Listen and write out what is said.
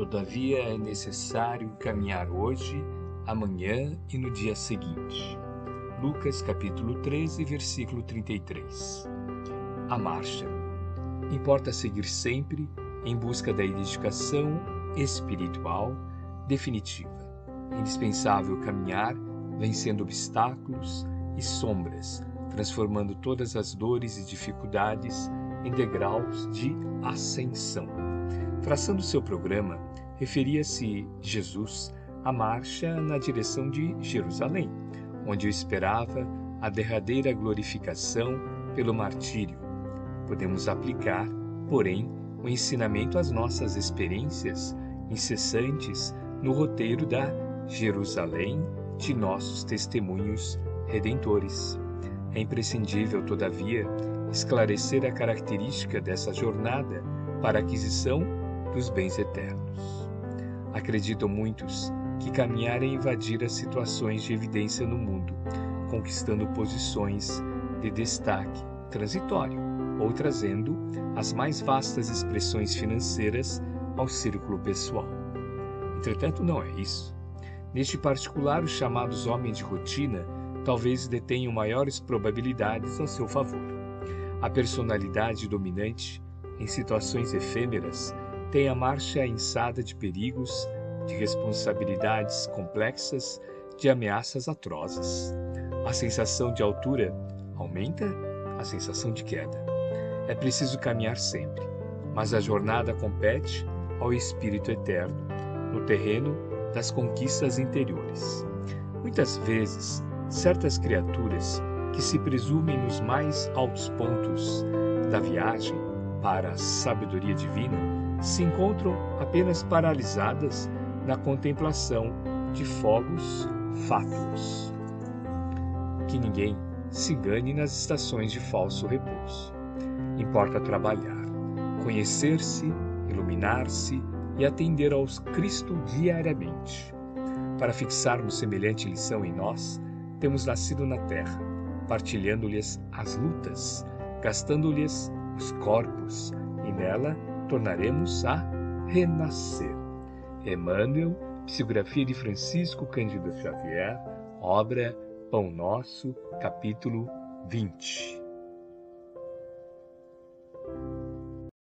Todavia é necessário caminhar hoje, amanhã e no dia seguinte. Lucas capítulo 13, versículo 33. A marcha. Importa seguir sempre em busca da edificação espiritual definitiva. Indispensável caminhar vencendo obstáculos e sombras, transformando todas as dores e dificuldades em degraus de ascensão. Traçando seu programa, referia-se Jesus à marcha na direção de Jerusalém, onde o esperava a derradeira glorificação pelo martírio. Podemos aplicar, porém, o ensinamento às nossas experiências incessantes no roteiro da Jerusalém de nossos testemunhos redentores. É imprescindível, todavia, esclarecer a característica dessa jornada para a aquisição dos bens eternos. Acreditam muitos que caminhar é invadir as situações de evidência no mundo, conquistando posições de destaque transitório ou trazendo as mais vastas expressões financeiras ao círculo pessoal. Entretanto, não é isso. Neste particular, os chamados homens de rotina talvez detenham maiores probabilidades a seu favor. A personalidade dominante, em situações efêmeras, tem a marcha ensada de perigos, de responsabilidades complexas, de ameaças atrozes. A sensação de altura aumenta a sensação de queda. É preciso caminhar sempre, mas a jornada compete ao Espírito Eterno, no terreno das conquistas interiores. Muitas vezes, certas criaturas que se presumem nos mais altos pontos da viagem para a sabedoria divina se encontram apenas paralisadas na contemplação de fogos fátuos. Que ninguém se engane nas estações de falso repouso. Importa trabalhar, conhecer-se, iluminar-se e atender aos Cristo diariamente. Para fixarmos semelhante lição em nós, temos nascido na terra, partilhando-lhes as lutas, gastando-lhes os corpos, e nela tornaremos a renascer. Emmanuel, psicografia de Francisco Cândido Xavier, obra Pão Nosso, capítulo 20.